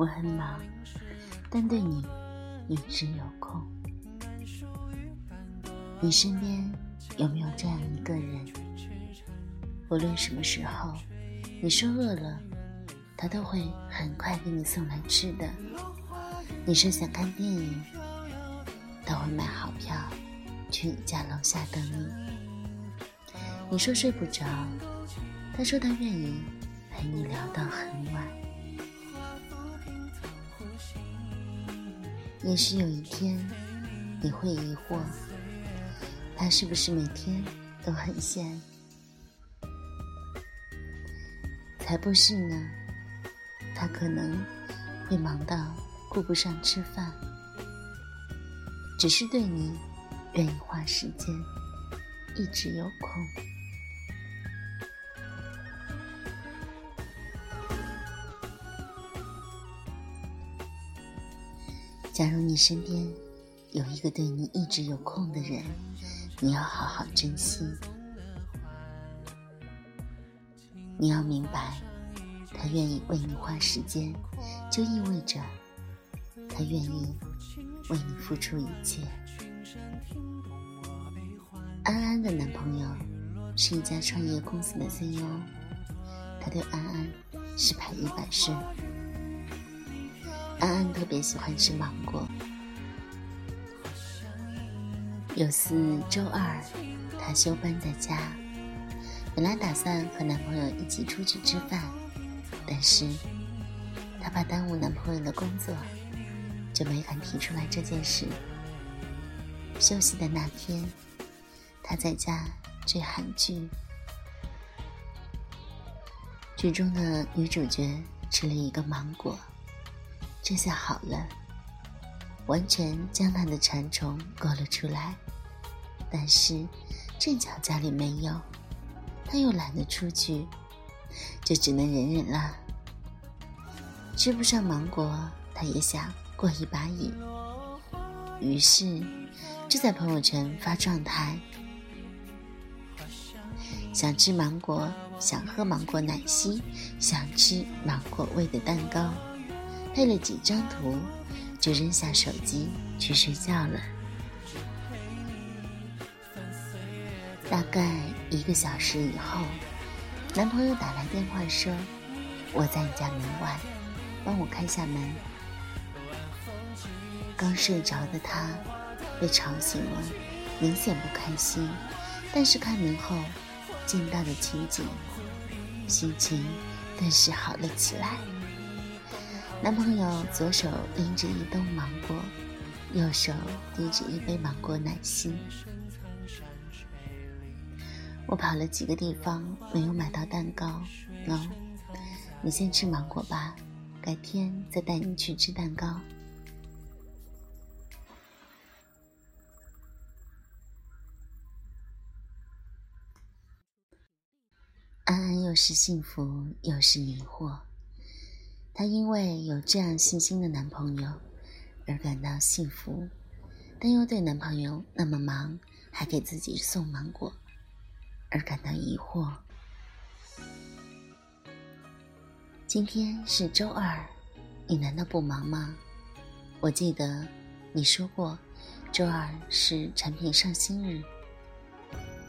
我很忙，但对你一直有空。你身边有没有这样一个人？无论什么时候，你说饿了，他都会很快给你送来吃的。你说想看电影，他会买好票去你家楼下等你。你说睡不着，他说他愿意陪你聊到很晚。也许有一天，你会疑惑，他是不是每天都很闲？才不是呢，他可能会忙到顾不上吃饭，只是对你愿意花时间，一直有空。假如你身边有一个对你一直有空的人，你要好好珍惜。你要明白，他愿意为你花时间，就意味着他愿意为你付出一切。安安的男朋友是一家创业公司的 CEO，他对安安是百依百顺。安安特别喜欢吃芒果。有次周二，她休班在家，本来打算和男朋友一起出去吃饭，但是她怕耽误男朋友的工作，就没敢提出来这件事。休息的那天，她在家追韩剧，剧中的女主角吃了一个芒果。这下好了，完全将他的馋虫勾了出来。但是正巧家里没有，他又懒得出去，就只能忍忍了。吃不上芒果，他也想过一把瘾，于是就在朋友圈发状态：想吃芒果，想喝芒果奶昔，想吃芒果味的蛋糕。配了几张图，就扔下手机去睡觉了。大概一个小时以后，男朋友打来电话说：“我在你家门外，帮我开下门。”刚睡着的他被吵醒了，明显不开心。但是开门后见到的情景，心情顿时好了起来。男朋友左手拎着一兜芒果，右手提着一杯芒果奶昔。我跑了几个地方，没有买到蛋糕。喏，你先吃芒果吧，改天再带你去吃蛋糕。安安又是幸福又是迷惑。她因为有这样细心的男朋友而感到幸福，但又对男朋友那么忙还给自己送芒果而感到疑惑。今天是周二，你难道不忙吗？我记得你说过，周二是产品上新日。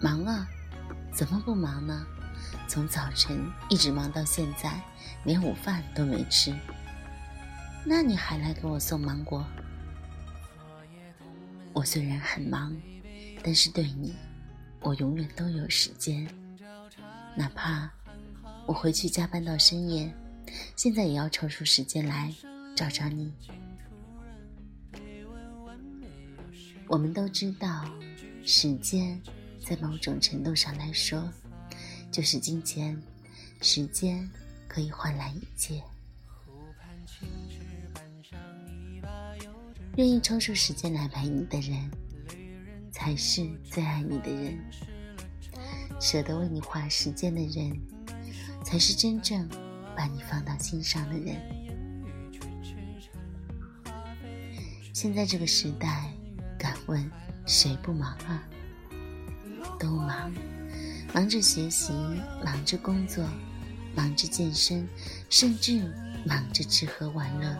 忙啊，怎么不忙呢？从早晨一直忙到现在。连午饭都没吃，那你还来给我送芒果？我虽然很忙，但是对你，我永远都有时间。哪怕我回去加班到深夜，现在也要抽出时间来找找你。我们都知道，时间在某种程度上来说，就是金钱。时间。可以换来一切。愿意抽出时间来陪你的人，才是最爱你的人。舍得为你花时间的人，才是真正把你放到心上的人。现在这个时代，敢问谁不忙啊？都忙，忙着学习，忙着工作，忙着健身，甚至忙着吃喝玩乐。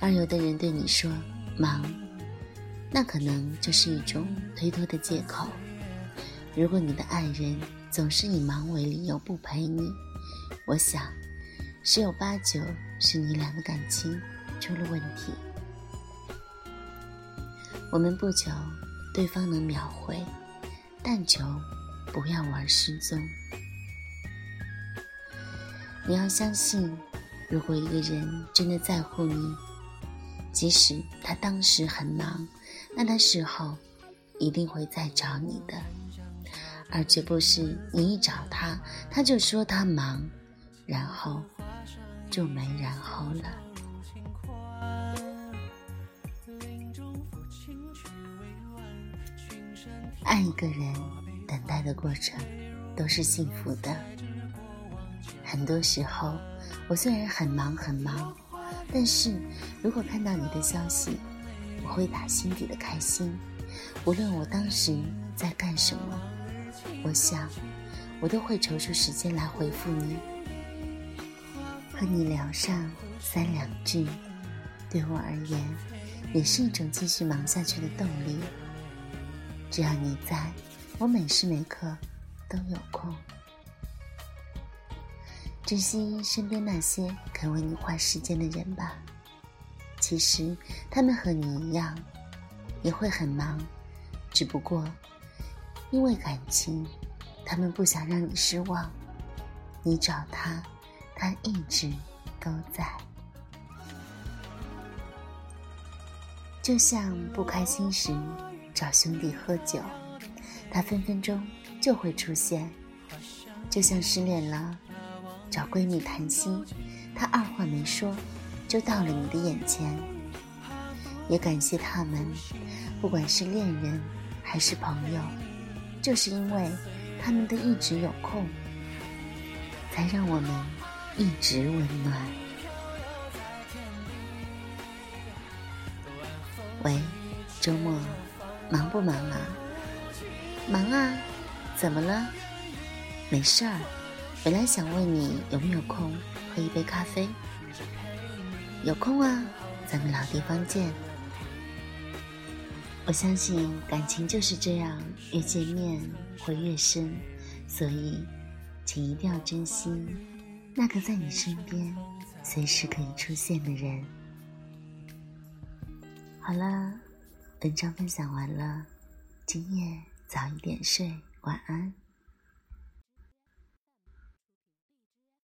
而有的人对你说忙，那可能就是一种推脱的借口。如果你的爱人总是以忙为理由不陪你，我想十有八九是你俩的感情出了问题。我们不求对方能秒回，但求不要玩失踪。你要相信，如果一个人真的在乎你，即使他当时很忙，那他事后一定会再找你的，而绝不是你一找他，他就说他忙，然后就没然后了。爱一个人，等待的过程都是幸福的。很多时候，我虽然很忙很忙，但是如果看到你的消息，我会打心底的开心。无论我当时在干什么，我想我都会抽出时间来回复你，和你聊上三两句，对我而言，也是一种继续忙下去的动力。只要你在，我每时每刻都有空。珍惜身边那些肯为你花时间的人吧。其实他们和你一样，也会很忙，只不过因为感情，他们不想让你失望。你找他，他一直都在。就像不开心时。找兄弟喝酒，他分分钟就会出现；就像失恋了，找闺蜜谈心，他二话没说就到了你的眼前。也感谢他们，不管是恋人还是朋友，就是因为他们的一直有空，才让我们一直温暖。喂，周末。忙不忙啊？忙啊，怎么了？没事儿，本来想问你有没有空喝一杯咖啡。有空啊，咱们老地方见。我相信感情就是这样，越见面会越深，所以，请一定要珍惜那个在你身边随时可以出现的人。好了。文章分享完了，今夜早一点睡，晚安。